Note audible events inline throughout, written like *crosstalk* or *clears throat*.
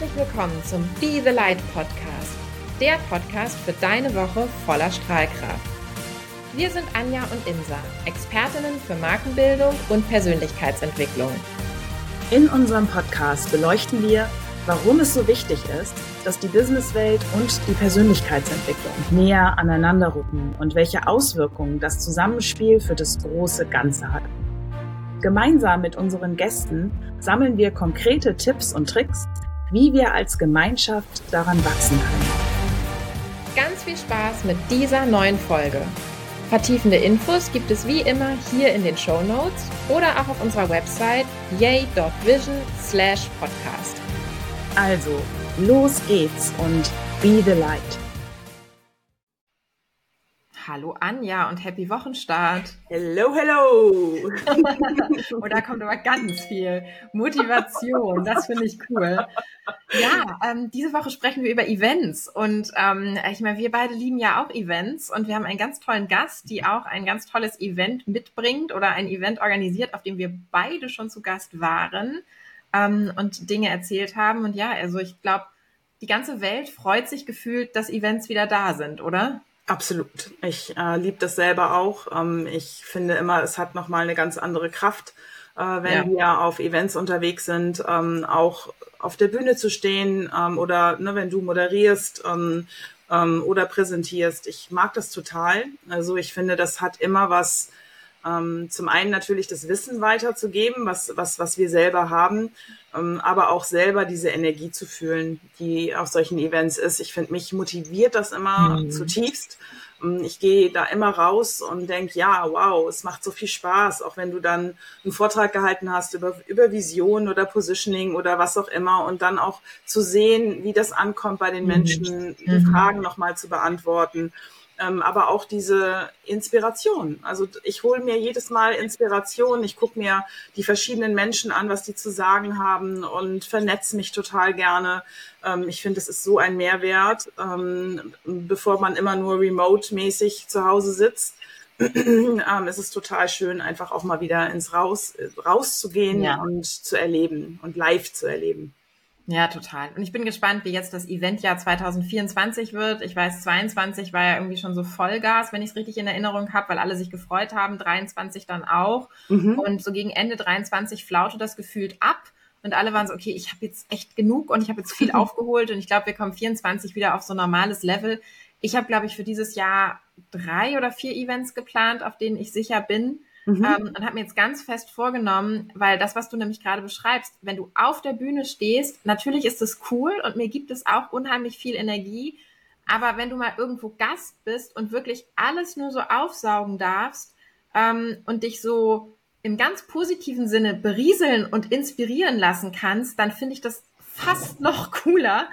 Herzlich willkommen zum Be the Light Podcast, der Podcast für deine Woche voller Strahlkraft. Wir sind Anja und Insa, Expertinnen für Markenbildung und Persönlichkeitsentwicklung. In unserem Podcast beleuchten wir, warum es so wichtig ist, dass die Businesswelt und die Persönlichkeitsentwicklung näher aneinander rücken und welche Auswirkungen das Zusammenspiel für das große Ganze hat. Gemeinsam mit unseren Gästen sammeln wir konkrete Tipps und Tricks, wie wir als Gemeinschaft daran wachsen können. Ganz viel Spaß mit dieser neuen Folge. Vertiefende Infos gibt es wie immer hier in den Show Notes oder auch auf unserer Website yay.vision/podcast. Also, los geht's und be the light. Hallo Anja und happy Wochenstart. Hello, hello. und *laughs* da kommt aber ganz viel Motivation. Das finde ich cool. Ja, ähm, diese Woche sprechen wir über Events. Und ähm, ich meine, wir beide lieben ja auch Events. Und wir haben einen ganz tollen Gast, die auch ein ganz tolles Event mitbringt oder ein Event organisiert, auf dem wir beide schon zu Gast waren ähm, und Dinge erzählt haben. Und ja, also ich glaube, die ganze Welt freut sich gefühlt, dass Events wieder da sind, oder? Absolut. Ich äh, liebe das selber auch. Ähm, ich finde immer, es hat nochmal eine ganz andere Kraft, äh, wenn ja. wir auf Events unterwegs sind, ähm, auch auf der Bühne zu stehen ähm, oder ne, wenn du moderierst ähm, ähm, oder präsentierst. Ich mag das total. Also ich finde, das hat immer was ähm, zum einen natürlich das Wissen weiterzugeben, was, was, was wir selber haben, ähm, aber auch selber diese Energie zu fühlen, die auf solchen Events ist. Ich finde, mich motiviert das immer mhm. zutiefst. Ähm, ich gehe da immer raus und denke, ja, wow, es macht so viel Spaß, auch wenn du dann einen Vortrag gehalten hast über, über Vision oder Positioning oder was auch immer und dann auch zu sehen, wie das ankommt bei den mhm. Menschen, die mhm. Fragen nochmal zu beantworten ähm, aber auch diese Inspiration. Also ich hole mir jedes Mal Inspiration, ich gucke mir die verschiedenen Menschen an, was die zu sagen haben und vernetze mich total gerne. Ähm, ich finde, es ist so ein Mehrwert, ähm, bevor man immer nur remote-mäßig zu Hause sitzt. *clears throat* ähm, es ist total schön, einfach auch mal wieder ins Raus, rauszugehen ja. und zu erleben und live zu erleben. Ja, total. Und ich bin gespannt, wie jetzt das Eventjahr 2024 wird. Ich weiß, 22 war ja irgendwie schon so Vollgas, wenn ich es richtig in Erinnerung habe, weil alle sich gefreut haben, 23 dann auch. Mhm. Und so gegen Ende 23 flaute das gefühlt ab. Und alle waren so, okay, ich habe jetzt echt genug und ich habe jetzt viel *laughs* aufgeholt und ich glaube, wir kommen 24 wieder auf so normales Level. Ich habe, glaube ich, für dieses Jahr drei oder vier Events geplant, auf denen ich sicher bin. Mhm. Ähm, und habe mir jetzt ganz fest vorgenommen, weil das, was du nämlich gerade beschreibst, wenn du auf der Bühne stehst, natürlich ist es cool und mir gibt es auch unheimlich viel Energie. Aber wenn du mal irgendwo Gast bist und wirklich alles nur so aufsaugen darfst ähm, und dich so im ganz positiven Sinne berieseln und inspirieren lassen kannst, dann finde ich das fast noch cooler,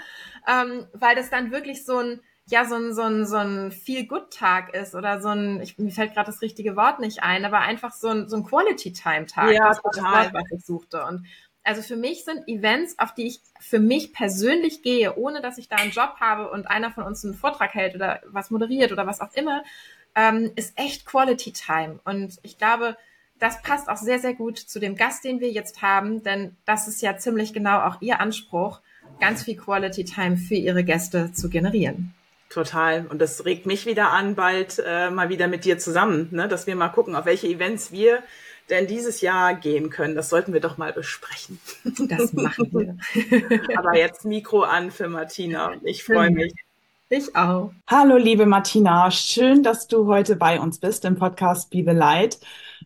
ähm, weil das dann wirklich so ein ja so ein, so ein, so ein Feel-Good-Tag ist oder so ein, ich, mir fällt gerade das richtige Wort nicht ein, aber einfach so ein, so ein Quality-Time-Tag. Ja, das total. war das Wort, was ich suchte. Und also für mich sind Events, auf die ich für mich persönlich gehe, ohne dass ich da einen Job habe und einer von uns einen Vortrag hält oder was moderiert oder was auch immer, ähm, ist echt Quality Time. Und ich glaube, das passt auch sehr, sehr gut zu dem Gast, den wir jetzt haben, denn das ist ja ziemlich genau auch Ihr Anspruch, ganz viel Quality Time für Ihre Gäste zu generieren. Total. Und das regt mich wieder an, bald äh, mal wieder mit dir zusammen, ne? dass wir mal gucken, auf welche Events wir denn dieses Jahr gehen können. Das sollten wir doch mal besprechen. *laughs* Das machen wir. *laughs* Aber jetzt Mikro an für Martina. Ich freue mich. Ich auch. Hallo, liebe Martina. Schön, dass du heute bei uns bist im Podcast Be the Light.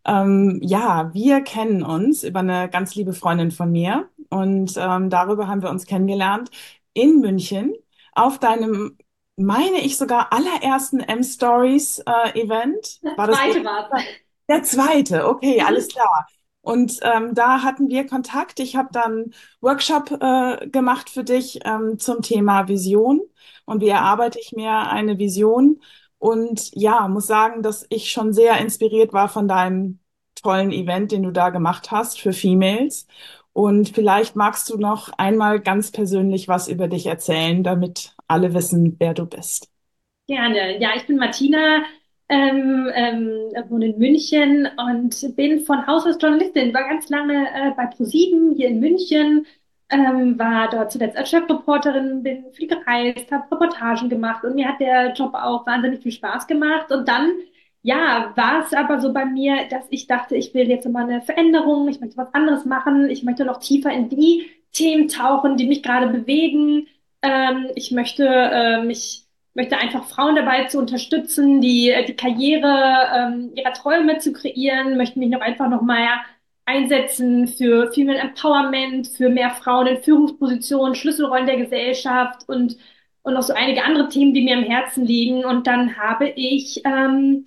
Ähm, ja, wir kennen uns über eine ganz liebe Freundin von mir und ähm, darüber haben wir uns kennengelernt in München auf deinem meine ich sogar allerersten M-Stories-Event. Äh, war das zweite war Der zweite, okay, mhm. alles klar. Und ähm, da hatten wir Kontakt. Ich habe dann Workshop äh, gemacht für dich ähm, zum Thema Vision und wie erarbeite ich mir eine Vision. Und ja, muss sagen, dass ich schon sehr inspiriert war von deinem tollen Event, den du da gemacht hast für Females. Und vielleicht magst du noch einmal ganz persönlich was über dich erzählen, damit alle wissen, wer du bist. Gerne. Ja, ich bin Martina, ähm, ähm, wohne in München und bin von Haus aus Journalistin, war ganz lange äh, bei ProSieben hier in München, ähm, war dort zuletzt als Chefreporterin, bin viel gereist, habe Reportagen gemacht und mir hat der Job auch wahnsinnig viel Spaß gemacht. Und dann, ja, war es aber so bei mir, dass ich dachte, ich will jetzt mal eine Veränderung, ich möchte was anderes machen, ich möchte noch tiefer in die Themen tauchen, die mich gerade bewegen. Ähm, ich möchte äh, mich möchte einfach Frauen dabei zu unterstützen, die die Karriere ähm, ihrer Träume zu kreieren, möchte mich noch einfach noch mal einsetzen für Female Empowerment, für mehr Frauen in Führungspositionen, Schlüsselrollen der Gesellschaft und, und noch so einige andere Themen, die mir am Herzen liegen. Und dann habe ich ähm,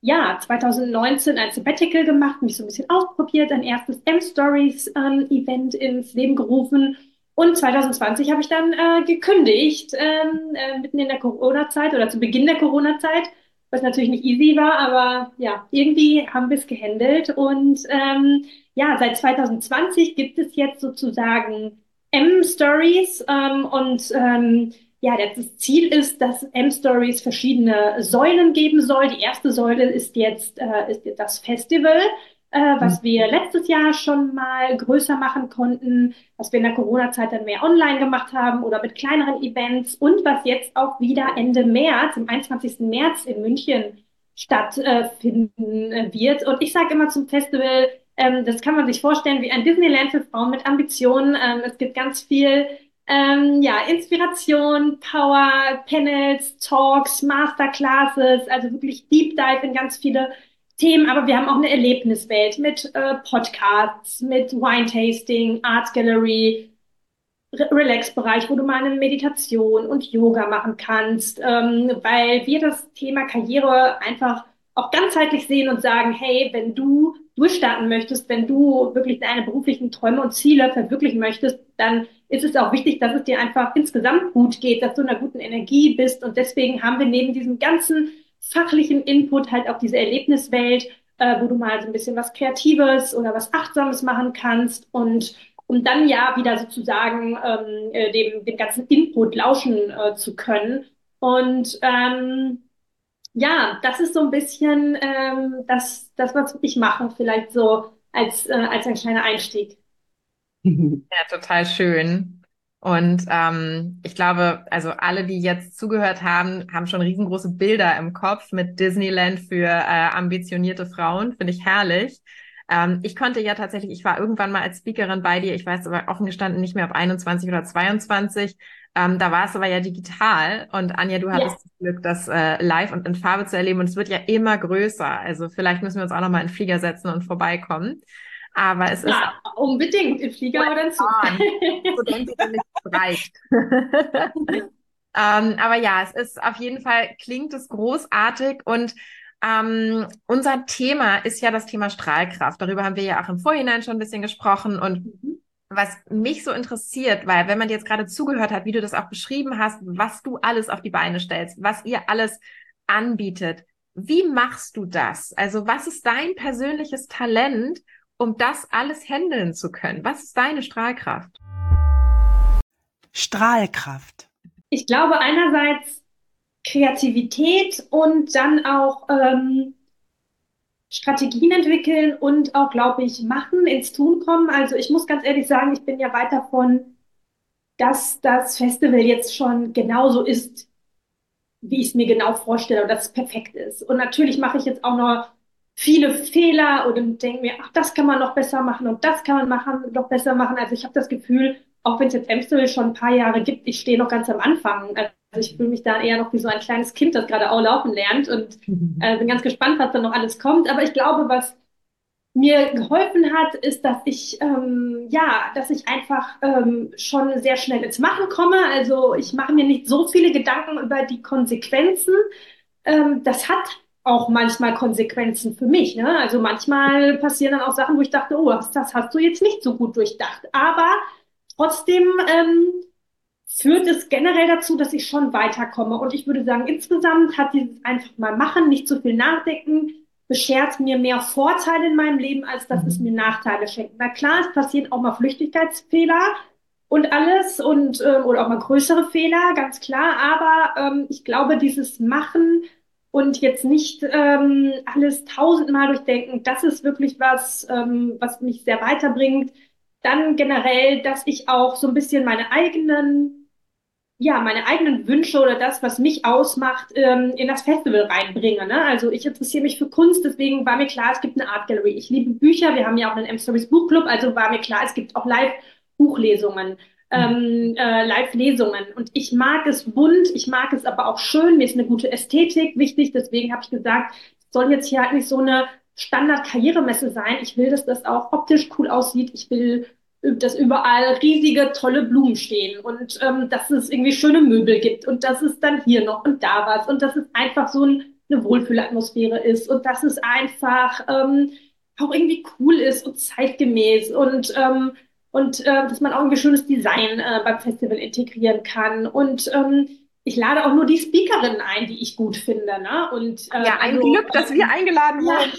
ja 2019 ein Sabbatical gemacht, mich so ein bisschen ausprobiert, ein erstes M-Stories-Event ähm, ins Leben gerufen. Und 2020 habe ich dann äh, gekündigt, ähm, äh, mitten in der Corona-Zeit oder zu Beginn der Corona-Zeit was natürlich nicht easy war, aber ja, irgendwie haben wir es gehandelt. Und ähm, ja, seit 2020 gibt es jetzt sozusagen M-Stories ähm, und ähm, ja, das Ziel ist, dass M-Stories verschiedene Säulen geben soll. Die erste Säule ist jetzt, äh, ist jetzt das Festival äh, was mhm. wir letztes Jahr schon mal größer machen konnten, was wir in der Corona-Zeit dann mehr online gemacht haben oder mit kleineren Events und was jetzt auch wieder Ende März, am 21. März in München stattfinden äh, wird. Und ich sage immer zum Festival, ähm, das kann man sich vorstellen wie ein Disneyland für Frauen mit Ambitionen. Ähm, es gibt ganz viel ähm, ja, Inspiration, Power, Panels, Talks, Masterclasses, also wirklich Deep Dive in ganz viele Themen, aber wir haben auch eine Erlebniswelt mit äh, Podcasts, mit Wine-Tasting, Art Gallery, Re Relax-Bereich, wo du mal eine Meditation und Yoga machen kannst, ähm, weil wir das Thema Karriere einfach auch ganzheitlich sehen und sagen, hey, wenn du durchstarten möchtest, wenn du wirklich deine beruflichen Träume und Ziele verwirklichen möchtest, dann ist es auch wichtig, dass es dir einfach insgesamt gut geht, dass du in einer guten Energie bist. Und deswegen haben wir neben diesem ganzen fachlichen Input halt auch diese Erlebniswelt, äh, wo du mal so ein bisschen was Kreatives oder was Achtsames machen kannst und um dann ja wieder sozusagen ähm, äh, dem, dem ganzen Input lauschen äh, zu können. Und ähm, ja, das ist so ein bisschen ähm, das, das, was ich mache, vielleicht so als, äh, als ein kleiner Einstieg. *laughs* Ja, total schön. Und ähm, ich glaube, also alle, die jetzt zugehört haben, haben schon riesengroße Bilder im Kopf mit Disneyland für äh, ambitionierte Frauen. Finde ich herrlich. Ähm, ich konnte ja tatsächlich, ich war irgendwann mal als Speakerin bei dir, ich weiß aber offen gestanden nicht mehr auf 21 oder 22. Ähm, da war es aber ja digital. Und Anja, du hattest ja. das Glück, das äh, live und in Farbe zu erleben. Und es wird ja immer größer. Also vielleicht müssen wir uns auch noch mal in den Flieger setzen und vorbeikommen. Aber es ja, ist. unbedingt, im Flieger oder im Zug. So denke ich nicht reicht. *laughs* ähm, aber ja, es ist auf jeden Fall, klingt es großartig und ähm, unser Thema ist ja das Thema Strahlkraft. Darüber haben wir ja auch im Vorhinein schon ein bisschen gesprochen und mhm. was mich so interessiert, weil wenn man jetzt gerade zugehört hat, wie du das auch beschrieben hast, was du alles auf die Beine stellst, was ihr alles anbietet, wie machst du das? Also was ist dein persönliches Talent, um das alles handeln zu können? Was ist deine Strahlkraft? Strahlkraft. Ich glaube einerseits Kreativität und dann auch ähm, Strategien entwickeln und auch, glaube ich, machen, ins Tun kommen. Also ich muss ganz ehrlich sagen, ich bin ja weit davon, dass das Festival jetzt schon genauso ist, wie ich es mir genau vorstelle und dass es perfekt ist. Und natürlich mache ich jetzt auch noch viele Fehler und denke mir, ach, das kann man noch besser machen und das kann man machen, noch besser machen. Also ich habe das Gefühl, auch wenn es jetzt Amstel schon ein paar Jahre gibt, ich stehe noch ganz am Anfang. Also ich fühle mich da eher noch wie so ein kleines Kind, das gerade auch laufen lernt und mhm. äh, bin ganz gespannt, was da noch alles kommt. Aber ich glaube, was mir geholfen hat, ist, dass ich ähm, ja, dass ich einfach ähm, schon sehr schnell ins Machen komme. Also ich mache mir nicht so viele Gedanken über die Konsequenzen. Ähm, das hat auch manchmal Konsequenzen für mich. Ne? Also manchmal passieren dann auch Sachen, wo ich dachte, oh, das hast du jetzt nicht so gut durchdacht. Aber trotzdem ähm, führt es generell dazu, dass ich schon weiterkomme. Und ich würde sagen, insgesamt hat dieses einfach mal machen, nicht zu viel nachdenken, beschert mir mehr Vorteile in meinem Leben, als dass es mhm. mir Nachteile schenkt. Na klar, es passieren auch mal Flüchtigkeitsfehler und alles und ähm, oder auch mal größere Fehler, ganz klar. Aber ähm, ich glaube, dieses Machen und jetzt nicht ähm, alles tausendmal durchdenken. Das ist wirklich was, ähm, was mich sehr weiterbringt. dann generell, dass ich auch so ein bisschen meine eigenen, ja, meine eigenen Wünsche oder das, was mich ausmacht, ähm, in das Festival reinbringe. Ne? Also ich interessiere mich für Kunst, deswegen war mir klar, es gibt eine Art Gallery. Ich liebe Bücher, wir haben ja auch einen M-Stories Buchclub, also war mir klar, es gibt auch Live-Buchlesungen. Ähm, äh, Live-Lesungen. Und ich mag es bunt, ich mag es aber auch schön, mir ist eine gute Ästhetik wichtig, deswegen habe ich gesagt, es soll jetzt hier halt nicht so eine Standard-Karrieremesse sein. Ich will, dass das auch optisch cool aussieht. Ich will, dass überall riesige, tolle Blumen stehen und ähm, dass es irgendwie schöne Möbel gibt und dass es dann hier noch und da was und dass es einfach so ein, eine Wohlfühlatmosphäre ist und dass es einfach ähm, auch irgendwie cool ist und zeitgemäß und ähm, und äh, dass man auch irgendwie schönes Design äh, beim Festival integrieren kann und ähm, ich lade auch nur die Speakerinnen ein, die ich gut finde. Ne? Und, äh, ja, ein also, Glück, dass wir eingeladen wurden.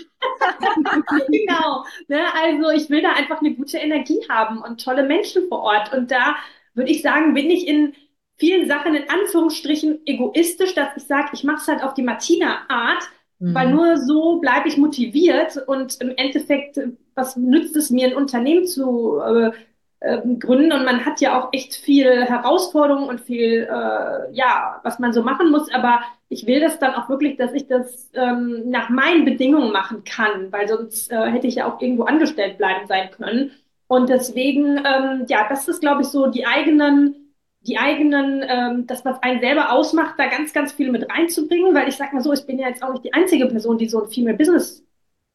*laughs* genau. Ne? Also ich will da einfach eine gute Energie haben und tolle Menschen vor Ort. Und da würde ich sagen, bin ich in vielen Sachen in Anführungsstrichen egoistisch, dass ich sage, ich mache es halt auf die Martina-Art, mhm. weil nur so bleibe ich motiviert und im Endeffekt, was nützt es mir, ein Unternehmen zu äh, ähm, gründen und man hat ja auch echt viel Herausforderungen und viel, äh, ja, was man so machen muss, aber ich will das dann auch wirklich, dass ich das ähm, nach meinen Bedingungen machen kann, weil sonst äh, hätte ich ja auch irgendwo angestellt bleiben sein können. Und deswegen, ähm, ja, das ist, glaube ich, so die eigenen, die eigenen, ähm, das, was einen selber ausmacht, da ganz, ganz viel mit reinzubringen, weil ich sag mal so, ich bin ja jetzt auch nicht die einzige Person, die so ein Female Business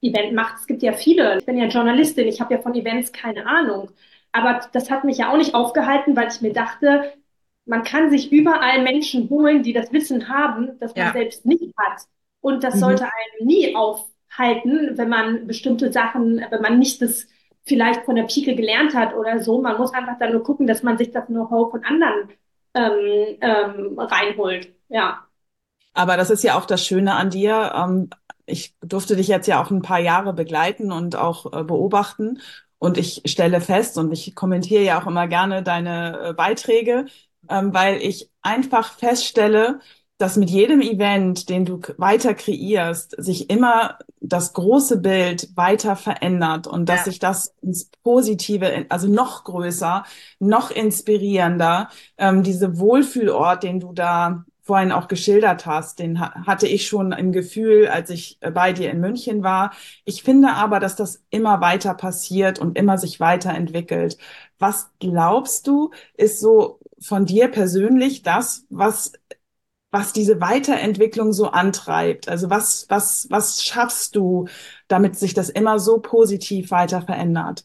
Event macht. Es gibt ja viele. Ich bin ja Journalistin, ich habe ja von Events keine Ahnung. Aber das hat mich ja auch nicht aufgehalten, weil ich mir dachte, man kann sich überall Menschen holen, die das Wissen haben, das man ja. selbst nicht hat. Und das mhm. sollte einen nie aufhalten, wenn man bestimmte Sachen, wenn man nicht das vielleicht von der Pike gelernt hat oder so. Man muss einfach dann nur gucken, dass man sich das Know-how von anderen ähm, ähm, reinholt. Ja. Aber das ist ja auch das Schöne an dir. Ähm, ich durfte dich jetzt ja auch ein paar Jahre begleiten und auch äh, beobachten. Und ich stelle fest, und ich kommentiere ja auch immer gerne deine äh, Beiträge, ähm, weil ich einfach feststelle, dass mit jedem Event, den du weiter kreierst, sich immer das große Bild weiter verändert und dass ja. sich das ins Positive, also noch größer, noch inspirierender, ähm, diese Wohlfühlort, den du da vorhin auch geschildert hast, den hatte ich schon im Gefühl, als ich äh, bei dir in München war. Ich finde aber, dass das immer weiter passiert und immer sich weiterentwickelt. Was glaubst du, ist so von dir persönlich das, was was diese Weiterentwicklung so antreibt? Also was, was, was schaffst du, damit sich das immer so positiv weiter verändert?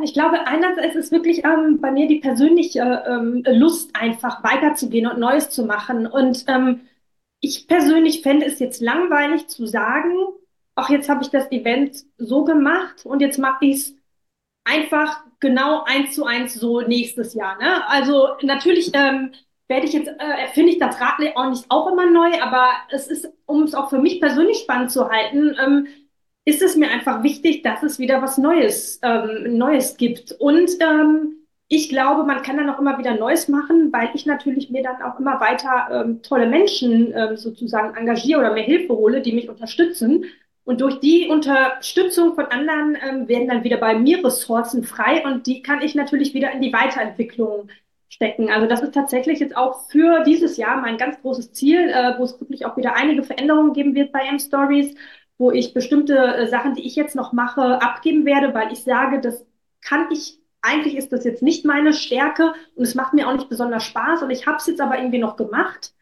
Ich glaube, einerseits ist es wirklich ähm, bei mir die persönliche ähm, Lust, einfach weiterzugehen und Neues zu machen. Und ähm, ich persönlich fände es jetzt langweilig zu sagen, ach, jetzt habe ich das Event so gemacht und jetzt mache ich es einfach genau eins zu eins so nächstes Jahr. Ne? Also natürlich ähm, werde ich jetzt, äh, finde ich das Rad auch nicht auch immer neu, aber es ist, um es auch für mich persönlich spannend zu halten, ähm, ist es mir einfach wichtig, dass es wieder was Neues, ähm, Neues gibt. Und ähm, ich glaube, man kann dann auch immer wieder Neues machen, weil ich natürlich mir dann auch immer weiter ähm, tolle Menschen ähm, sozusagen engagiere oder mir Hilfe hole, die mich unterstützen. Und durch die Unterstützung von anderen ähm, werden dann wieder bei mir Ressourcen frei und die kann ich natürlich wieder in die Weiterentwicklung stecken. Also das ist tatsächlich jetzt auch für dieses Jahr mein ganz großes Ziel, äh, wo es wirklich auch wieder einige Veränderungen geben wird bei M-Stories wo ich bestimmte äh, Sachen, die ich jetzt noch mache, abgeben werde, weil ich sage, das kann ich, eigentlich ist das jetzt nicht meine Stärke und es macht mir auch nicht besonders Spaß und ich habe es jetzt aber irgendwie noch gemacht.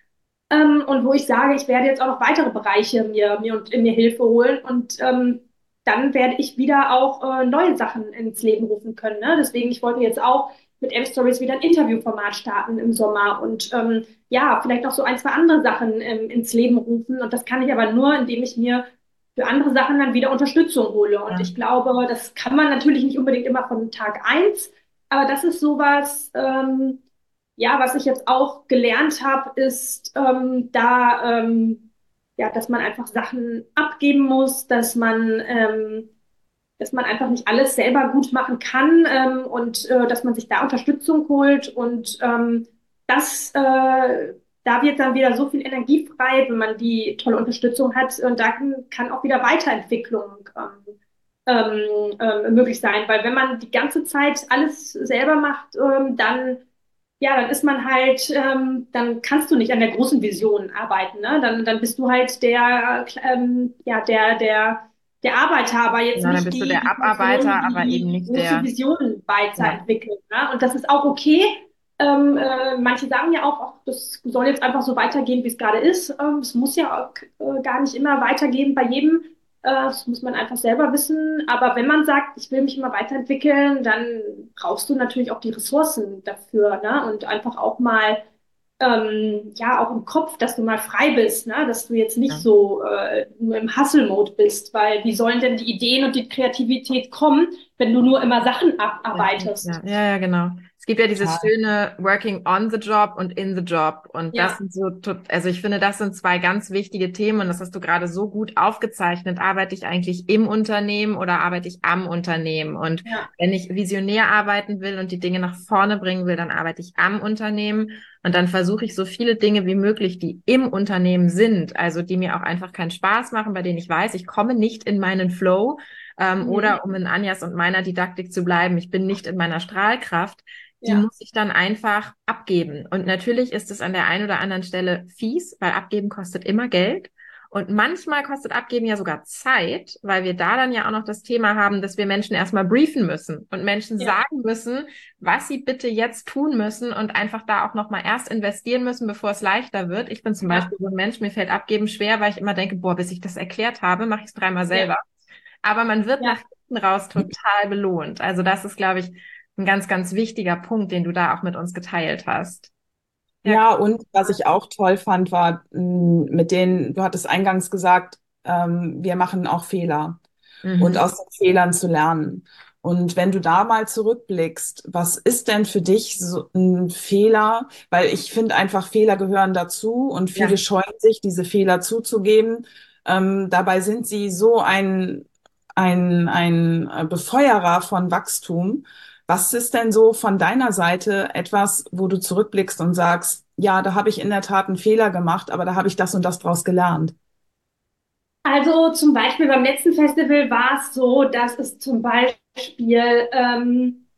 Ähm, und wo ich sage, ich werde jetzt auch noch weitere Bereiche mir, mir und in mir Hilfe holen und ähm, dann werde ich wieder auch äh, neue Sachen ins Leben rufen können. Ne? Deswegen, ich wollte jetzt auch mit M-Stories wieder ein Interviewformat starten im Sommer und ähm, ja, vielleicht auch so ein, zwei andere Sachen ähm, ins Leben rufen. Und das kann ich aber nur, indem ich mir für andere Sachen dann wieder Unterstützung hole. Und ja. ich glaube, das kann man natürlich nicht unbedingt immer von Tag eins, aber das ist sowas, ähm, ja, was ich jetzt auch gelernt habe, ist ähm, da, ähm, ja, dass man einfach Sachen abgeben muss, dass man, ähm, dass man einfach nicht alles selber gut machen kann ähm, und äh, dass man sich da Unterstützung holt und ähm, das äh, da wird dann wieder so viel Energie frei, wenn man die tolle Unterstützung hat. Und da kann, auch wieder Weiterentwicklung ähm, ähm, ähm, möglich sein, weil wenn man die ganze Zeit alles selber macht, ähm, dann ja, dann ist man halt, ähm, dann kannst du nicht an der großen Vision arbeiten, ne? Dann, dann bist du halt der, ähm, ja, der, der, der Arbeiter, aber jetzt ja, nicht dann bist die, du der Abarbeiter, aber eben nicht große der. Vision weiterentwickeln. Ja. Ne? Und das ist auch okay. Ähm, äh, manche sagen ja auch, ach, das soll jetzt einfach so weitergehen, wie es gerade ist. Ähm, es muss ja auch, äh, gar nicht immer weitergehen bei jedem. Äh, das muss man einfach selber wissen. Aber wenn man sagt, ich will mich immer weiterentwickeln, dann brauchst du natürlich auch die Ressourcen dafür, ne? Und einfach auch mal, ähm, ja, auch im Kopf, dass du mal frei bist, ne? Dass du jetzt nicht Ja. so äh, nur im Hustle-Mode bist, weil wie sollen denn die Ideen und die Kreativität kommen, wenn du nur immer Sachen abarbeitest? Ja, ja, ja, genau. Es gibt ja dieses Total. schöne Working on the Job und in the Job. Und Ja. das sind so, also ich finde, das sind zwei ganz wichtige Themen und das hast du gerade so gut aufgezeichnet. Arbeite ich eigentlich im Unternehmen oder arbeite ich am Unternehmen? Und Ja. wenn ich visionär arbeiten will und die Dinge nach vorne bringen will, dann arbeite ich am Unternehmen und dann versuche ich so viele Dinge wie möglich, die im Unternehmen sind, also die mir auch einfach keinen Spaß machen, bei denen ich weiß, ich komme nicht in meinen Flow, ähm, Mhm. oder um in Anjas und meiner Didaktik zu bleiben, ich bin nicht in meiner Strahlkraft, die Ja. muss ich dann einfach abgeben. Und natürlich ist es an der einen oder anderen Stelle fies, weil abgeben kostet immer Geld. Und manchmal kostet Abgeben ja sogar Zeit, weil wir da dann ja auch noch das Thema haben, dass wir Menschen erstmal briefen müssen und Menschen Ja. sagen müssen, was sie bitte jetzt tun müssen und einfach da auch nochmal erst investieren müssen, bevor es leichter wird. Ich bin zum Ja. Beispiel so ein Mensch, mir fällt Abgeben schwer, weil ich immer denke, boah, bis ich das erklärt habe, mache ich es dreimal selber. Aber man wird Ja. nach hinten raus total belohnt. Also das ist, glaube ich, ein ganz, ganz wichtiger Punkt, den du da auch mit uns geteilt hast. Ja. Ja, und was ich auch toll fand, war mh, mit denen, du hattest eingangs gesagt, ähm, wir machen auch Fehler Mhm. und aus den Fehlern zu lernen. Und wenn du da mal zurückblickst, was ist denn für dich so ein Fehler? Weil ich finde einfach, Fehler gehören dazu und viele Ja. scheuen sich, diese Fehler zuzugeben. Ähm, dabei sind sie so ein, ein, ein äh, Befeuerer von Wachstum. Was ist denn so von deiner Seite etwas, wo du zurückblickst und sagst, ja, da habe ich in der Tat einen Fehler gemacht, aber da habe ich das und das draus gelernt? Also zum Beispiel beim letzten Festival war es so, dass es zum Beispiel, ähm,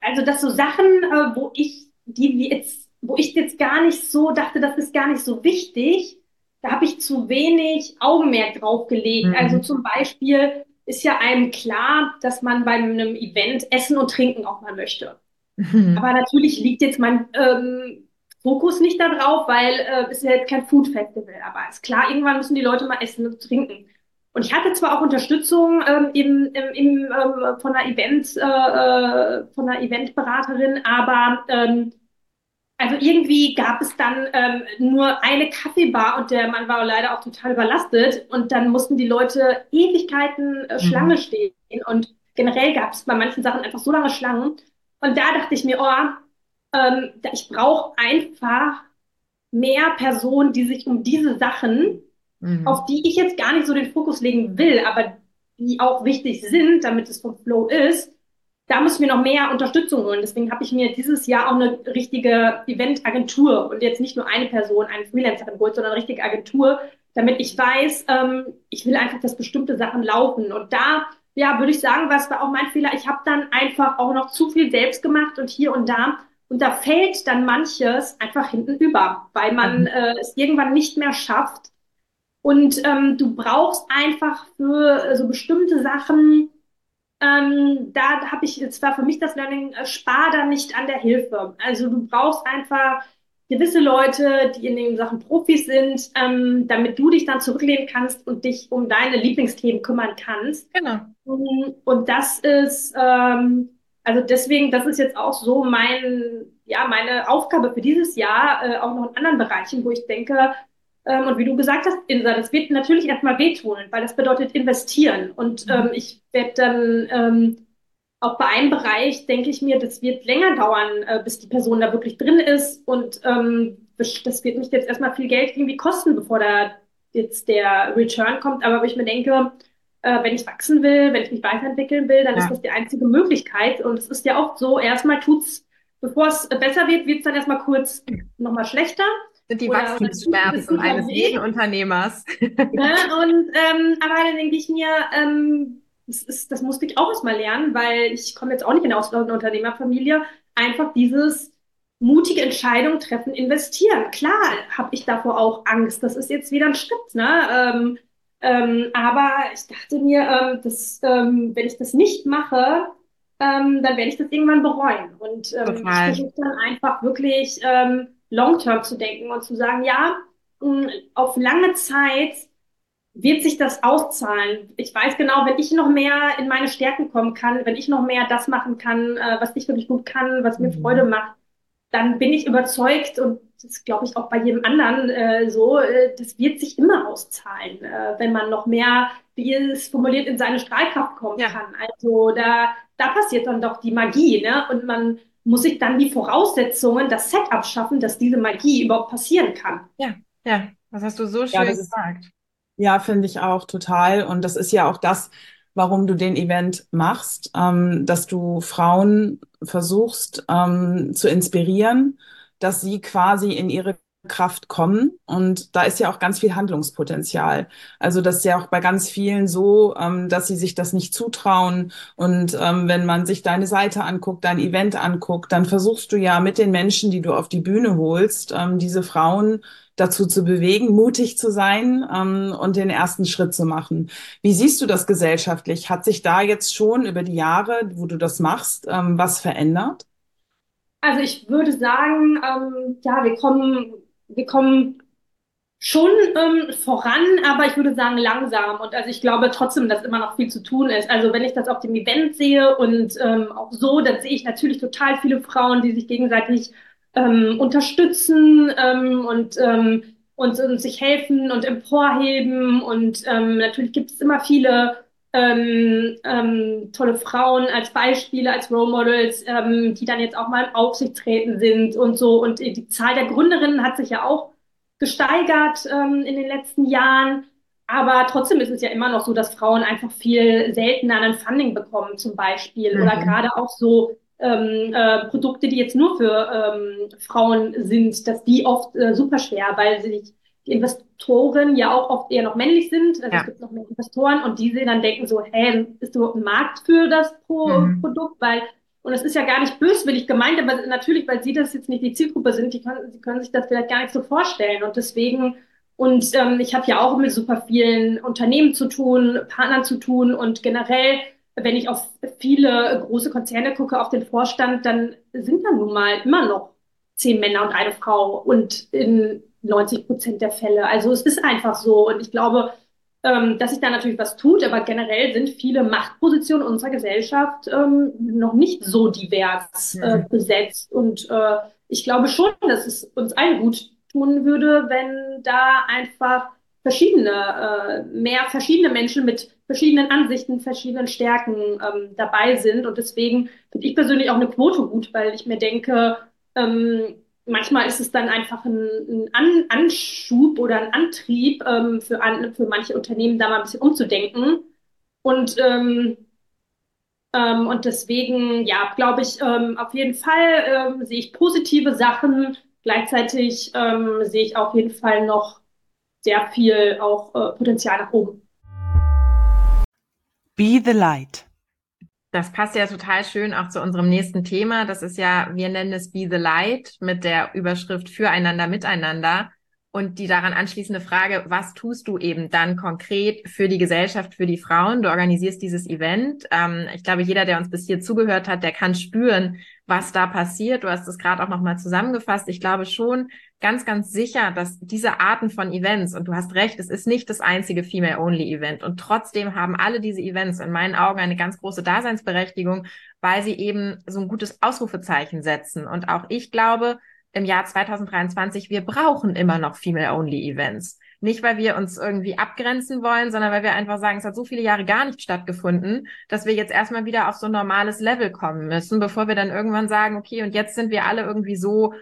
also dass so Sachen, äh, wo ich, die wir jetzt, wo ich jetzt gar nicht so dachte, das ist gar nicht so wichtig, da habe ich zu wenig Augenmerk drauf gelegt. Mhm. Also zum Beispiel ist ja einem klar, dass man bei einem Event Essen und Trinken auch mal möchte. Mhm. Aber natürlich liegt jetzt mein ähm, Fokus nicht da drauf, weil äh, es ist ja jetzt kein Food Festival. Aber ist klar, irgendwann müssen die Leute mal essen und trinken. Und ich hatte zwar auch Unterstützung ähm, im, im, im, ähm, von einer Event, äh, äh, von einer Eventberaterin, aber ähm, also irgendwie gab es dann ähm, nur eine Kaffeebar und der Mann war leider auch total überlastet. Und dann mussten die Leute Ewigkeiten äh, Schlange stehen. Und generell gab es bei manchen Sachen einfach so lange Schlangen. Und da dachte ich mir, oh, ähm, ich brauche einfach mehr Personen, die sich um diese Sachen, Mhm. auf die ich jetzt gar nicht so den Fokus legen will, aber die auch wichtig sind, damit es vom Flow ist, da muss ich mir noch mehr Unterstützung holen. Deswegen habe ich mir dieses Jahr auch eine richtige Eventagentur und jetzt nicht nur eine Person, eine Freelancerin geholt, sondern eine richtige Agentur, damit ich weiß, ähm, ich will einfach, dass bestimmte Sachen laufen. Und da, ja, würde ich sagen, was war auch mein Fehler. Ich habe dann einfach auch noch zu viel selbst gemacht und hier und da. Und da fällt dann manches einfach hinten über, weil man Mhm. äh, es irgendwann nicht mehr schafft. Und ähm, du brauchst einfach für äh, so bestimmte Sachen, ähm, da habe ich, jetzt war für mich das Learning, äh, spar da nicht an der Hilfe. Also du brauchst einfach gewisse Leute, die in den Sachen Profis sind, ähm, damit du dich dann zurücklehnen kannst und dich um deine Lieblingsthemen kümmern kannst. Genau. Und das ist, ähm, also deswegen, das ist jetzt auch so mein, ja, meine Aufgabe für dieses Jahr, äh, auch noch in anderen Bereichen, wo ich denke, ähm, und wie du gesagt hast, Insa, das wird natürlich erstmal wehtun, weil das bedeutet investieren. Und Mhm. ähm, ich werde dann ähm, auch bei einem Bereich, denke ich mir, das wird länger dauern, äh, bis die Person da wirklich drin ist. Und ähm, das wird mich jetzt erstmal viel Geld irgendwie kosten, bevor da jetzt der Return kommt. Aber wo ich mir denke, äh, wenn ich wachsen will, wenn ich mich weiterentwickeln will, dann Ja. ist das die einzige Möglichkeit. Und es ist ja oft so, erstmal tut's, bevor es besser wird, wird's dann erstmal kurz nochmal schlechter. Sind die Oder- Wachstumsschmerzen eines jeden Unternehmers. Ne? Und ähm, aber dann denke ich mir, ähm, das ist, das musste ich auch erstmal lernen, weil ich komme jetzt auch nicht in eine Unternehmerfamilie. Einfach dieses mutige Entscheidung treffen, investieren. Klar habe ich davor auch Angst. Das ist jetzt wieder ein Schritt, ne? Ähm, ähm, aber ich dachte mir, ähm, dass, ähm, wenn ich das nicht mache, ähm, dann werde ich das irgendwann bereuen. Und ähm, ich versuche dann einfach wirklich ähm, long-term zu denken und zu sagen, ja, mh, auf lange Zeit wird sich das auszahlen. Ich weiß genau, wenn ich noch mehr in meine Stärken kommen kann, wenn ich noch mehr das machen kann, äh, was ich wirklich gut kann, was mir mhm. Freude macht, dann bin ich überzeugt und das glaube ich auch bei jedem anderen äh, so, äh, das wird sich immer auszahlen, äh, wenn man noch mehr, wie es formuliert, in seine Strahlkraft kommen ja. kann. Also da, da passiert dann doch die Magie, ne? Und man muss sich dann die Voraussetzungen, das Setup schaffen, dass diese Magie überhaupt passieren kann. Ja, ja, das hast du so schön ja, gesagt. Ist, ja, finde ich auch total. Und das ist ja auch das, warum du den Event machst, ähm, dass du Frauen versuchst ähm, zu inspirieren, dass sie quasi in ihre Kraft kommen. Und da ist ja auch ganz viel Handlungspotenzial. Also das ist ja auch bei ganz vielen so, ähm, dass sie sich das nicht zutrauen. Und ähm, wenn man sich deine Seite anguckt, dein Event anguckt, dann versuchst du ja mit den Menschen, die du auf die Bühne holst, ähm, diese Frauen dazu zu bewegen, mutig zu sein ähm, und den ersten Schritt zu machen. Wie siehst du das gesellschaftlich? Hat sich da jetzt schon über die Jahre, wo du das machst, ähm, was verändert? Also ich würde sagen, ähm, ja, wir kommen, wir kommen schon ähm, voran, aber ich würde sagen langsam. Und also ich glaube trotzdem, dass immer noch viel zu tun ist. Also wenn ich das auf dem Event sehe und ähm, auch so, dann sehe ich natürlich total viele Frauen, die sich gegenseitig ähm, unterstützen ähm, und, ähm, und, und sich helfen und emporheben. Und ähm, natürlich gibt es immer viele ähm, ähm, tolle Frauen als Beispiele, als Role Models, ähm, die dann jetzt auch mal im Aufsichtsräten sind und so. Und die Zahl der Gründerinnen hat sich ja auch gesteigert ähm, in den letzten Jahren. Aber trotzdem ist es ja immer noch so, dass Frauen einfach viel seltener ein Funding bekommen, zum Beispiel. Mhm. Oder gerade auch so ähm, äh, Produkte, die jetzt nur für ähm, Frauen sind, dass die oft äh, super schwer, weil sich die Investoren ja auch oft eher noch männlich sind. Also ja. es gibt noch mehr Investoren und diese dann denken so, hä, ist überhaupt ein Markt für das Pro mhm. Produkt? Weil, und es ist ja gar nicht böswillig gemeint, aber natürlich, weil sie das jetzt nicht die Zielgruppe sind, die können, sie können sich das vielleicht gar nicht so vorstellen. Und deswegen, und ähm, ich habe ja auch mit super vielen Unternehmen zu tun, Partnern zu tun und generell wenn ich auf viele große Konzerne gucke, auf den Vorstand, dann sind da nun mal immer noch zehn Männer und eine Frau und in 90 Prozent der Fälle. Also es ist einfach so. Und ich glaube, ähm, dass sich da natürlich was tut, aber generell sind viele Machtpositionen unserer Gesellschaft ähm, noch nicht so divers äh, mhm. besetzt. Und äh, ich glaube schon, dass es uns allen gut tun würde, wenn da einfach verschiedene, äh, mehr verschiedene Menschen mit verschiedenen Ansichten, verschiedenen Stärken ähm, dabei sind. Und deswegen finde ich persönlich auch eine Quote gut, weil ich mir denke, ähm, manchmal ist es dann einfach ein, ein An Anschub oder ein Antrieb ähm, für, an, für manche Unternehmen, da mal ein bisschen umzudenken. Und, ähm, ähm, und deswegen, ja, glaube ich, ähm, auf jeden Fall ähm, sehe ich positive Sachen. Gleichzeitig ähm, sehe ich auf jeden Fall noch sehr viel auch äh, Potenzial nach oben. Be the Light. Das passt ja total schön auch zu unserem nächsten Thema. Das ist ja, wir nennen es Be the Light mit der Überschrift Füreinander, Miteinander. Und die daran anschließende Frage, was tust du eben dann konkret für die Gesellschaft, für die Frauen? Du organisierst dieses Event. Ähm, ich glaube, jeder, der uns bis hier zugehört hat, der kann spüren, was da passiert. Du hast es gerade auch nochmal zusammengefasst. Ich glaube schon ganz, ganz sicher, dass diese Arten von Events, und du hast recht, es ist nicht das einzige Female-Only-Event. Und trotzdem haben alle diese Events in meinen Augen eine ganz große Daseinsberechtigung, weil sie eben so ein gutes Ausrufezeichen setzen. Und auch ich glaube, im Jahr 2023, wir brauchen immer noch Female-Only-Events. Nicht, weil wir uns irgendwie abgrenzen wollen, sondern weil wir einfach sagen, es hat so viele Jahre gar nicht stattgefunden, dass wir jetzt erstmal wieder auf so ein normales Level kommen müssen, bevor wir dann irgendwann sagen, okay, und jetzt sind wir alle irgendwie so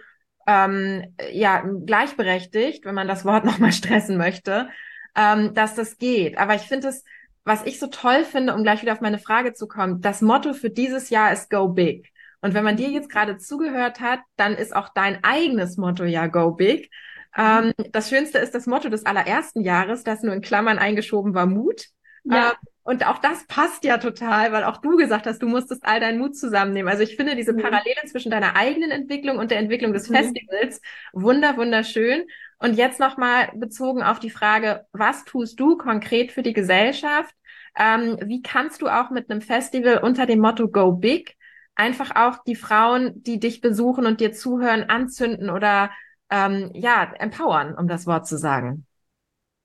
ähm, ja gleichberechtigt, wenn man das Wort *laughs* nochmal stressen möchte, ähm, dass das geht. Aber ich finde es, was ich so toll finde, um gleich wieder auf meine Frage zu kommen, das Motto für dieses Jahr ist Go Big. Und wenn man dir jetzt gerade zugehört hat, dann ist auch dein eigenes Motto ja Go Big. Ähm, das Schönste ist das Motto des allerersten Jahres, das nur in Klammern eingeschoben war Mut. Ja. Äh, Und auch das passt ja total, weil auch du gesagt hast, du musstest all deinen Mut zusammennehmen. Also ich finde diese mhm. Parallele zwischen deiner eigenen Entwicklung und der Entwicklung des mhm. Festivals wunder, wunderschön. Und jetzt nochmal bezogen auf die Frage, was tust du konkret für die Gesellschaft? Ähm, wie kannst du auch mit einem Festival unter dem Motto Go Big einfach auch die Frauen, die dich besuchen und dir zuhören, anzünden oder ähm, ja, empowern, um das Wort zu sagen?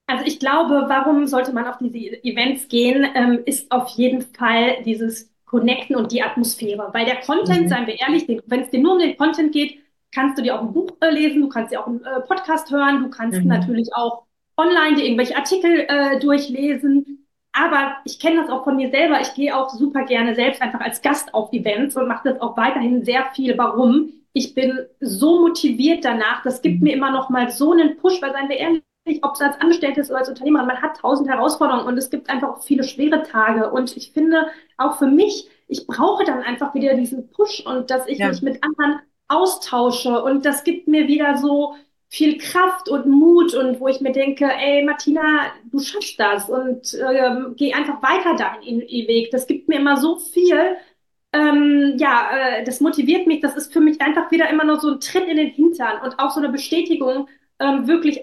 Also ich glaube, warum sollte man auf diese Events gehen, ähm, ist auf jeden Fall dieses Connecten und die Atmosphäre. Weil der Content, mhm. seien wir ehrlich, wenn es dir nur um den Content geht, kannst du dir auch ein Buch äh, lesen, du kannst dir auch einen äh, Podcast hören, du kannst mhm. natürlich auch online dir irgendwelche Artikel äh, durchlesen. Aber ich kenne das auch von mir selber. Ich gehe auch super gerne selbst einfach als Gast auf Events und mache das auch weiterhin sehr viel. Warum? Ich bin so motiviert danach. Das gibt mhm. mir immer noch mal so einen Push, weil seien wir ehrlich, ob es als Angestellte ist oder als Unternehmer, man hat tausend Herausforderungen und es gibt einfach auch viele schwere Tage. Und ich finde auch für mich, ich brauche dann einfach wieder diesen Push und dass ich ja. mich mit anderen austausche und das gibt mir wieder so viel Kraft und Mut und wo ich mir denke, ey Martina, du schaffst das und äh, geh einfach weiter deinen Weg. Das gibt mir immer so viel. Ähm, ja, äh, das motiviert mich. Das ist für mich einfach wieder immer noch so ein Tritt in den Hintern und auch so eine Bestätigung, ähm, wirklich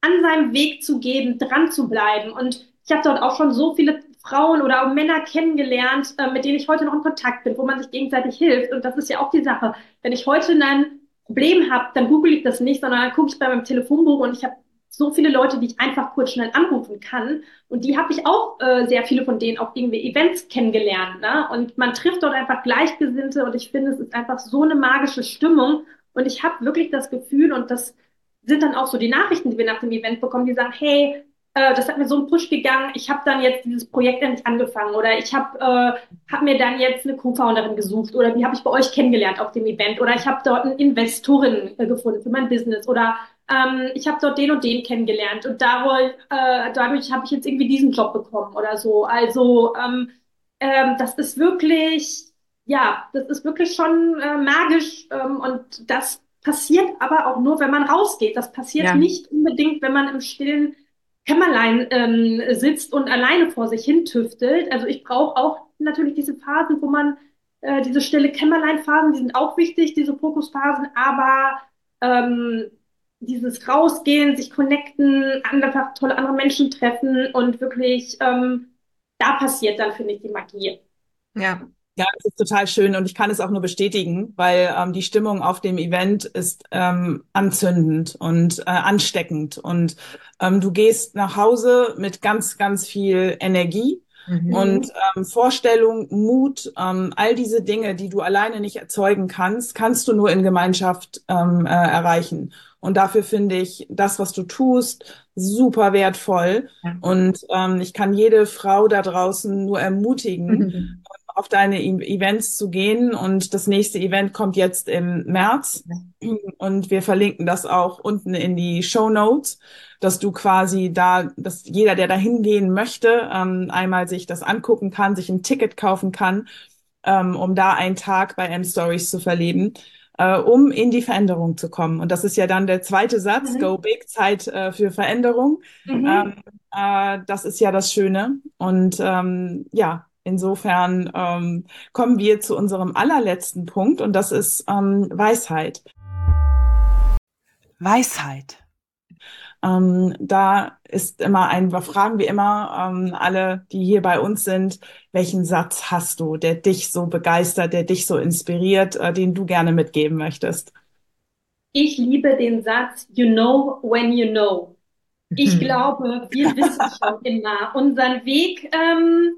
an seinem Weg zu geben, dran zu bleiben. Und ich habe dort auch schon so viele Frauen oder auch Männer kennengelernt, äh, mit denen ich heute noch in Kontakt bin, wo man sich gegenseitig hilft. Und das ist ja auch die Sache. Wenn ich heute ein Problem habe, dann google ich das nicht, sondern dann gucke ich bei meinem Telefonbuch und ich habe so viele Leute, die ich einfach kurz schnell anrufen kann. Und die habe ich auch, äh, sehr viele von denen auch irgendwie Events kennengelernt. Ne? Und man trifft dort einfach Gleichgesinnte und ich finde, es ist einfach so eine magische Stimmung. Und ich habe wirklich das Gefühl, und das sind dann auch so die Nachrichten, die wir nach dem Event bekommen, die sagen, hey, äh, das hat mir so einen Push gegangen, ich habe dann jetzt dieses Projekt endlich angefangen oder ich habe äh, hab mir dann jetzt eine Co-Founderin gesucht oder wie habe ich bei euch kennengelernt auf dem Event oder ich habe dort eine Investorin äh, gefunden für mein Business oder ähm, ich habe dort den und den kennengelernt und dadurch, äh, dadurch habe ich jetzt irgendwie diesen Job bekommen oder so. Also ähm, ähm, das ist wirklich, ja, das ist wirklich schon äh, magisch ähm, und das passiert aber auch nur, wenn man rausgeht. Das passiert ja. nicht unbedingt, wenn man im stillen Kämmerlein ähm, sitzt und alleine vor sich hin tüftelt. Also ich brauche auch natürlich diese Phasen, wo man äh, diese stille Kämmerlein-Phasen, die sind auch wichtig, diese Fokusphasen, aber ähm, dieses Rausgehen, sich connecten, einfach tolle andere Menschen treffen und wirklich, ähm, da passiert dann, finde ich, die Magie. Ja, ja, es ist total schön und ich kann es auch nur bestätigen, weil ähm, die Stimmung auf dem Event ist ähm, anzündend und äh, ansteckend und ähm, du gehst nach Hause mit ganz, ganz viel Energie mhm. und ähm, Vorstellung, Mut, ähm, all diese Dinge, die du alleine nicht erzeugen kannst, kannst du nur in Gemeinschaft ähm, äh, erreichen. Und dafür finde ich das, was du tust, super wertvoll. Ja. Und ähm, ich kann jede Frau da draußen nur ermutigen, mhm auf deine e Events zu gehen. Und das nächste Event kommt jetzt im März. Und wir verlinken das auch unten in die Show Notes, dass du quasi da, dass jeder, der da hingehen möchte, ähm, einmal sich das angucken kann, sich ein Ticket kaufen kann, ähm, um da einen Tag bei M-Stories zu verleben. Uh, um in die Veränderung zu kommen. Und das ist ja dann der zweite Satz, mhm. Go Big, Zeit uh, für Veränderung. Mhm. Ähm, uh, das ist ja das Schöne. Und ähm, ja, Insofern ähm, kommen wir zu unserem allerletzten Punkt und das ist ähm, Weisheit. Weisheit. Ähm, da ist immer ein, fragen wir immer ähm, alle, die hier bei uns sind, welchen Satz hast du, der dich so begeistert, der dich so inspiriert, äh, den du gerne mitgeben möchtest? Ich liebe den Satz, you know when you know. Ich glaube, wir *laughs* wissen schon immer unseren Weg. Ähm,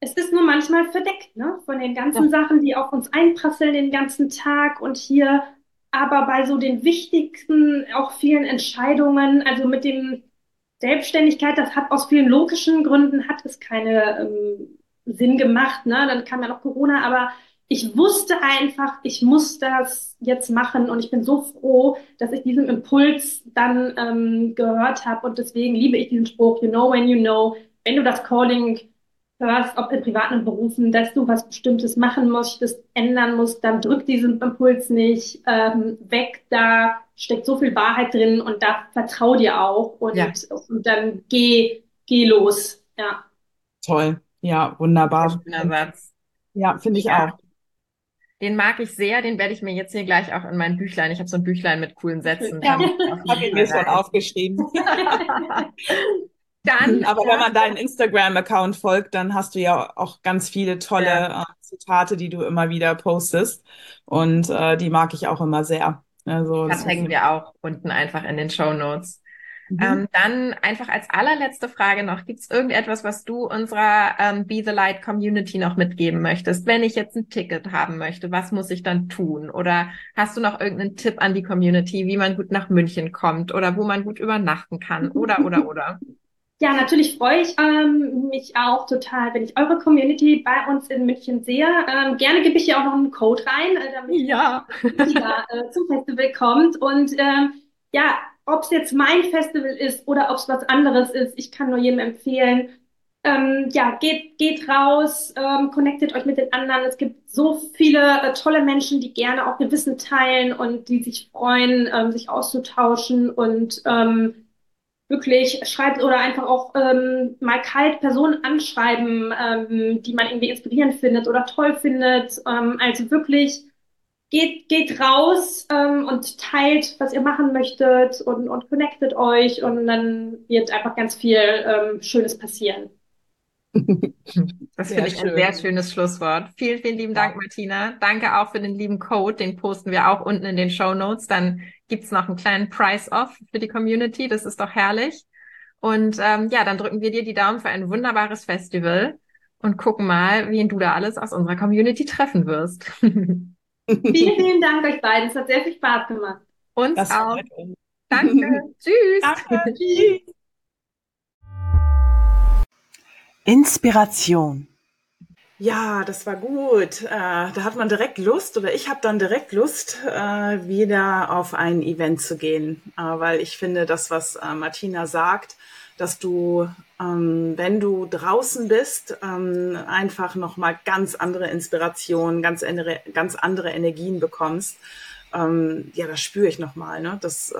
es ist nur manchmal verdeckt, ne? Von den ganzen ja. Sachen, die auf uns einprasseln den ganzen Tag und hier, aber bei so den wichtigsten, auch vielen Entscheidungen, also mit dem Selbstständigkeit, das hat aus vielen logischen Gründen hat es keine ähm, Sinn gemacht, ne? Dann kam ja noch Corona, aber ich wusste einfach, ich muss das jetzt machen und ich bin so froh, dass ich diesen Impuls dann ähm, gehört habe und deswegen liebe ich diesen Spruch, you know when you know, wenn du das Calling hörst, ob in privaten Berufen, dass du was Bestimmtes machen möchtest, ändern musst, dann drück diesen Impuls nicht ähm, weg. Da steckt so viel Wahrheit drin und da vertrau dir auch und, ja. und dann geh, geh los. Ja. Toll. Ja, wunderbar. Schöner Satz. Ja, finde ich ja. auch. Den mag ich sehr, den werde ich mir jetzt hier gleich auch in mein Büchlein. Ich habe so ein Büchlein mit coolen Sätzen. Ja, *laughs* habe ich mir schon aufgeschrieben. *laughs* *laughs* dann, *laughs* Aber wenn man deinen Instagram-Account folgt, dann hast du ja auch ganz viele tolle ja. äh, Zitate, die du immer wieder postest. Und äh, die mag ich auch immer sehr. Also, das hängen wir auch unten einfach in den Show Notes. Mhm. Ähm, dann einfach als allerletzte Frage noch, gibt es irgendetwas, was du unserer ähm, Be the Light Community noch mitgeben möchtest? Wenn ich jetzt ein Ticket haben möchte, was muss ich dann tun? Oder hast du noch irgendeinen Tipp an die Community, wie man gut nach München kommt oder wo man gut übernachten kann? Oder, oder, *laughs* oder? Ja, natürlich freue ich ähm, mich auch total, wenn ich eure Community bei uns in München sehe. Ähm, gerne gebe ich hier auch noch einen Code rein, äh, damit ja. ihr äh, zum Festival kommt. Und ähm, ja, ob es jetzt mein Festival ist oder ob es was anderes ist, ich kann nur jedem empfehlen, ähm, ja, geht, geht raus, ähm, connectet euch mit den anderen. Es gibt so viele äh, tolle Menschen, die gerne auch ihr Wissen teilen und die sich freuen, ähm, sich auszutauschen und wirklich schreibt oder einfach auch ähm, mal kalt Personen anschreiben, ähm, die man irgendwie inspirierend findet oder toll findet. Ähm, also wirklich geht, geht raus ähm, und teilt, was ihr machen möchtet und, und connectet euch und dann wird einfach ganz viel ähm, Schönes passieren. Das finde ich schön. ein sehr schönes Schlusswort. Vielen, vielen lieben Dank, Martina. Danke auch für den lieben Code. Den posten wir auch unten in den Show Notes. Dann gibt's noch einen kleinen Price-Off für die Community. Das ist doch herrlich. Und ähm, ja, dann drücken wir dir die Daumen für ein wunderbares Festival und gucken mal, wen du da alles aus unserer Community treffen wirst. *laughs* Vielen, vielen Dank euch beiden. Es hat sehr viel Spaß gemacht. Uns das auch. Danke. *laughs* Tschüss. Danke. *laughs* Tschüss. Inspiration. Ja, das war gut. Äh, da hat man direkt Lust oder ich habe dann direkt Lust, äh, wieder auf ein Event zu gehen, äh, weil ich finde, das, was Martina sagt, dass du, ähm, wenn du draußen bist, ähm, einfach nochmal ganz andere Inspirationen, ganz andere, ganz andere Energien bekommst. Ähm, ja, das spüre ich nochmal. Ne? Das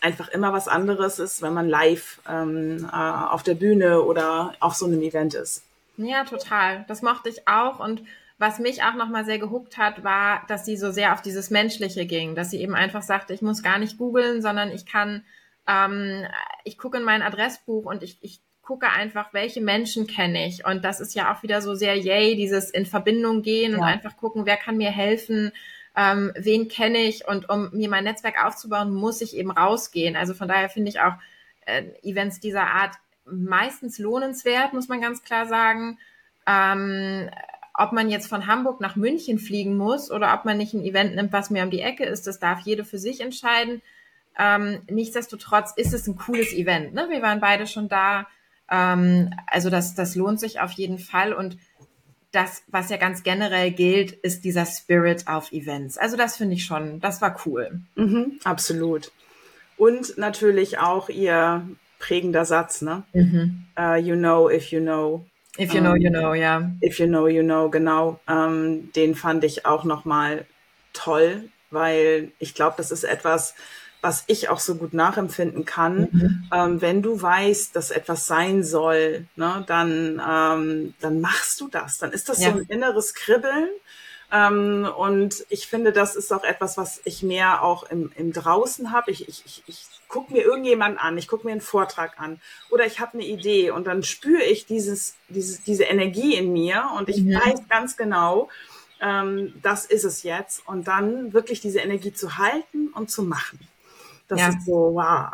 einfach immer was anderes ist, wenn man live ähm, äh, auf der Bühne oder auf so einem Event ist. Ja, total. Das mochte ich auch und was mich auch nochmal sehr gehuckt hat, war, dass sie so sehr auf dieses Menschliche ging, dass sie eben einfach sagte, ich muss gar nicht googeln, sondern ich kann ähm, ich gucke in mein Adressbuch und ich, ich gucke einfach, welche Menschen kenne ich. Und das ist ja auch wieder so sehr yay, dieses in Verbindung gehen ja. und einfach gucken, wer kann mir helfen, ähm, wen kenne ich. Und um mir mein Netzwerk aufzubauen, muss ich eben rausgehen. Also von daher finde ich auch äh, Events dieser Art meistens lohnenswert, muss man ganz klar sagen. Ähm, ob man jetzt von Hamburg nach München fliegen muss oder ob man nicht ein Event nimmt, was mir um die Ecke ist, das darf jede für sich entscheiden. Ähm, nichtsdestotrotz ist es ein cooles Event. Ne? Wir waren beide schon da. Ähm, also das, das lohnt sich auf jeden Fall. Und das, was ja ganz generell gilt, ist dieser Spirit auf Events. Also das finde ich schon, das war cool. Mhm, absolut. Und natürlich auch ihr prägender Satz, ne? Mhm. Uh, you know if you know. If you know, you know, ja. Yeah. If you know, you know, genau. Ähm, den fand ich auch nochmal toll, weil ich glaube, das ist etwas, was ich auch so gut nachempfinden kann. Mhm. Ähm, wenn du weißt, dass etwas sein soll, ne, dann, ähm, dann machst du das. Dann ist das ja. so ein inneres Kribbeln. Ähm, und ich finde, das ist auch etwas, was ich mehr auch im, im Draußen habe. Ich, ich, ich, ich gucke mir irgendjemand an, ich gucke mir einen Vortrag an oder ich habe eine Idee und dann spüre ich dieses, dieses, diese Energie in mir und ich mhm. weiß ganz genau, ähm, das ist es jetzt. Und dann wirklich diese Energie zu halten und zu machen. Das ja. ist so, wow.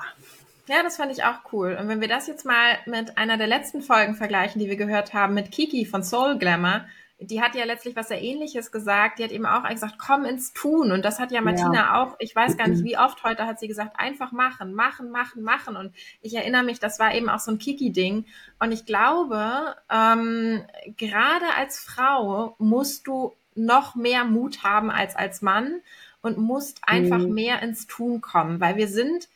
Ja, das fand ich auch cool. Und wenn wir das jetzt mal mit einer der letzten Folgen vergleichen, die wir gehört haben, mit Kiki von Soul Glamour, die hat ja letztlich was sehr ähnliches gesagt. Die hat eben auch gesagt, komm ins Tun. Und das hat ja Martina ja. auch, ich weiß gar nicht, *laughs* wie oft heute hat sie gesagt, einfach machen, machen, machen, machen. Und ich erinnere mich, das war eben auch so ein Kiki-Ding. Und ich glaube, ähm, gerade als Frau musst du noch mehr Mut haben als als Mann und musst einfach mhm. mehr ins Tun kommen, weil wir sind,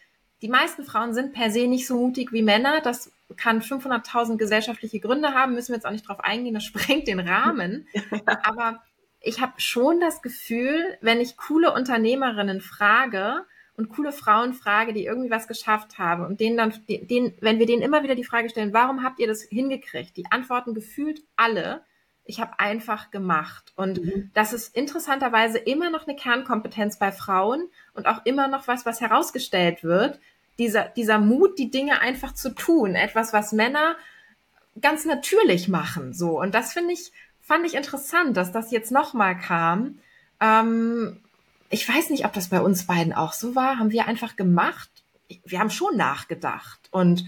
die meisten Frauen sind per se nicht so mutig wie Männer. Das kann 500.000 gesellschaftliche Gründe haben, müssen wir jetzt auch nicht drauf eingehen, das *laughs* sprengt den Rahmen. *laughs* Aber ich habe schon das Gefühl, wenn ich coole Unternehmerinnen frage, und coole Frauen frage, die irgendwie was geschafft haben und denen dann, denen, wenn wir denen immer wieder die Frage stellen, warum habt ihr das hingekriegt? Die antworten gefühlt alle, ich habe einfach gemacht. Und mhm. das ist interessanterweise immer noch eine Kernkompetenz bei Frauen und auch immer noch was, was herausgestellt wird. Dieser, dieser Mut, die Dinge einfach zu tun. Etwas, was Männer ganz natürlich machen, so. Und das finde ich, fand ich interessant, dass das jetzt nochmal kam. Ähm, ich weiß nicht, ob das bei uns beiden auch so war. Haben wir einfach gemacht? Wir haben schon nachgedacht. Und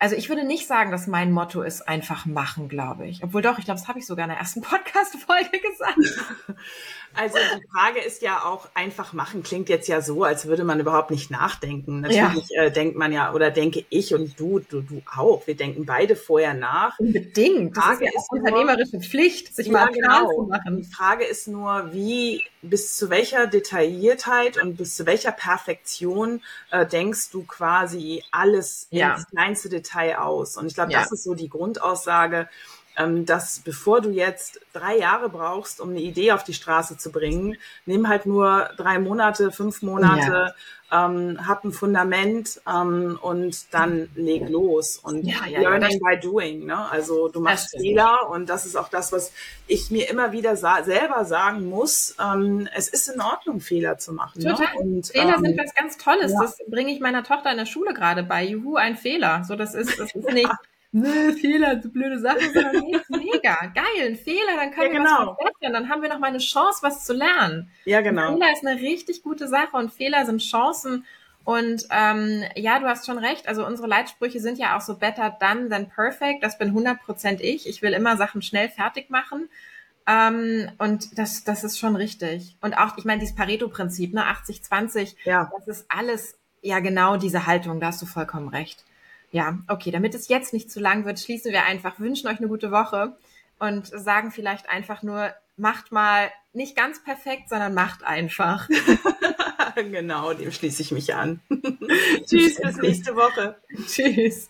also ich würde nicht sagen, dass mein Motto ist einfach machen, glaube ich. Obwohl doch, ich glaube, das habe ich sogar in der ersten *laughs* Podcast-Folge gesagt. *laughs* Also die Frage ist ja auch einfach machen klingt jetzt ja so, als würde man überhaupt nicht nachdenken. Natürlich ja. äh, denkt man ja oder denke ich und du, du, du auch. Wir denken beide vorher nach. Unbedingt. Die Frage das ist, ja ist unternehmerische nur, Pflicht, sich ja, mal genau. zu machen. Die Frage ist nur, wie bis zu welcher Detailliertheit und bis zu welcher Perfektion äh, denkst du quasi alles ja. ins kleinste Detail aus? Und ich glaube, das ist so die Grundaussage dass bevor du jetzt drei Jahre brauchst, um eine Idee auf die Straße zu bringen, nimm halt nur drei Monate, fünf Monate, ja. ähm, hab ein Fundament ähm, und dann leg los. Und ja, ja, learning by doing. Ne? Also du machst Fehler und das ist auch das, was ich mir immer wieder sa selber sagen muss. Ähm, es ist in Ordnung, Fehler zu machen. Ne? Total. Ne? Und, Fehler ähm, sind was ganz Tolles. Das bringe ich meiner Tochter in der Schule gerade bei. Juhu, ein Fehler. So, das ist, das ist *laughs* nicht nö, Fehler, so blöde Sachen, sondern nee, *laughs* mega, geil, ein Fehler, dann können ja, wir genau. was verbessern, dann haben wir noch mal eine Chance, was zu lernen. Ja, genau. Ein Fehler ist eine richtig gute Sache und Fehler sind Chancen. Und ähm, ja, du hast schon recht. Also unsere Leitsprüche sind ja auch so better done than perfect. Das bin 100% ich. Ich will immer Sachen schnell fertig machen. Ähm, und das, das ist schon richtig. Und auch, ich meine, dieses Pareto-Prinzip, ne, 80-20, ja. das ist alles, ja genau diese Haltung, da hast du vollkommen recht. Ja, okay, damit es jetzt nicht zu lang wird, schließen wir einfach, wünschen euch eine gute Woche und sagen vielleicht einfach nur, macht mal nicht ganz perfekt, sondern macht einfach. *laughs* genau, dem schließe ich mich an. *laughs* Tschüss, bis nächste Woche. Tschüss.